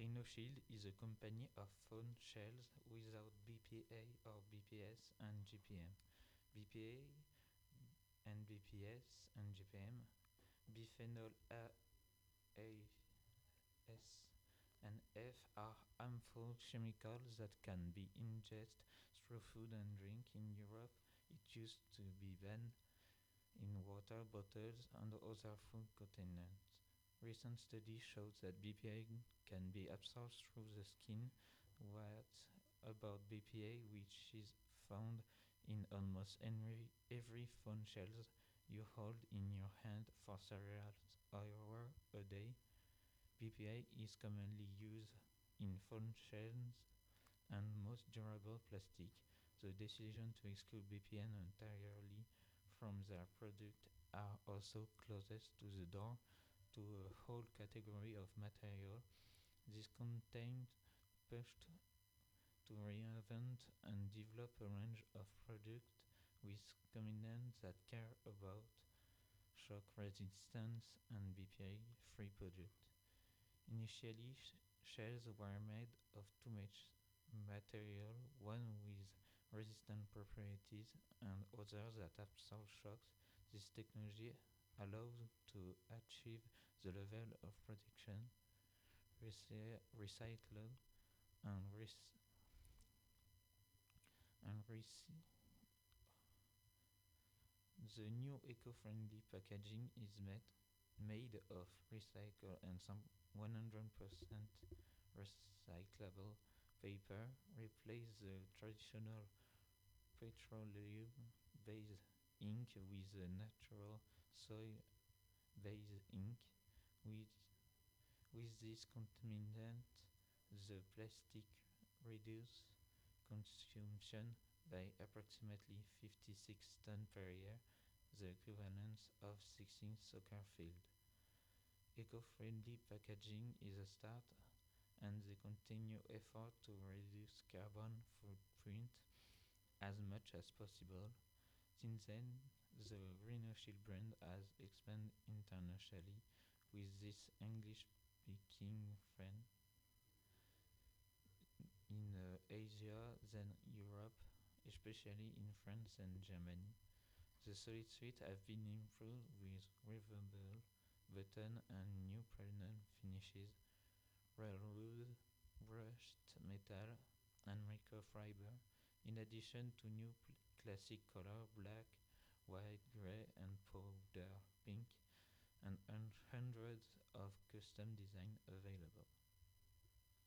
RhinoShield is a company of phone shells without BPA or BPS and GPM. BPA and BPS and GPM, bisphenol A, A, S, and F are harmful chemicals that can be ingested through food and drink. In Europe, it used to be banned in water bottles and other food containers. Recent studies show that BPA can be absorbed through the skin. What about BPA, which is found in almost every, every phone shell you hold in your hand for several hours a day? BPA is commonly used in phone shells and most durable plastic. The decision to exclude BPA entirely from their product are also closest to the door to a whole category of material. This contained pushed to reinvent and develop a range of products with components that care about shock resistance and BPA-free products. Initially, sh shells were made of two material, one with resistant properties and others that absorb shocks. This technology allows to achieve the level of protection recycled and, rec and rec the new eco-friendly packaging is made made of recycled and some 100% recyclable paper replace the traditional petroleum-based ink with a natural soy-based ink. With, with this contaminant, the plastic reduces consumption by approximately 56 tons per year, the equivalent of 16 soccer fields. Eco-friendly packaging is a start and the continued effort to reduce carbon footprint as much as possible. Since then, the RhinoShield brand has expanded internationally with this English-speaking friend in uh, Asia, then Europe, especially in France and Germany. The SolidSuit have been improved with removable button and new permanent finishes, real wood, brushed metal, and microfiber, in addition to new classic color black, white, gray, and powder pink, and hundreds of custom designs available.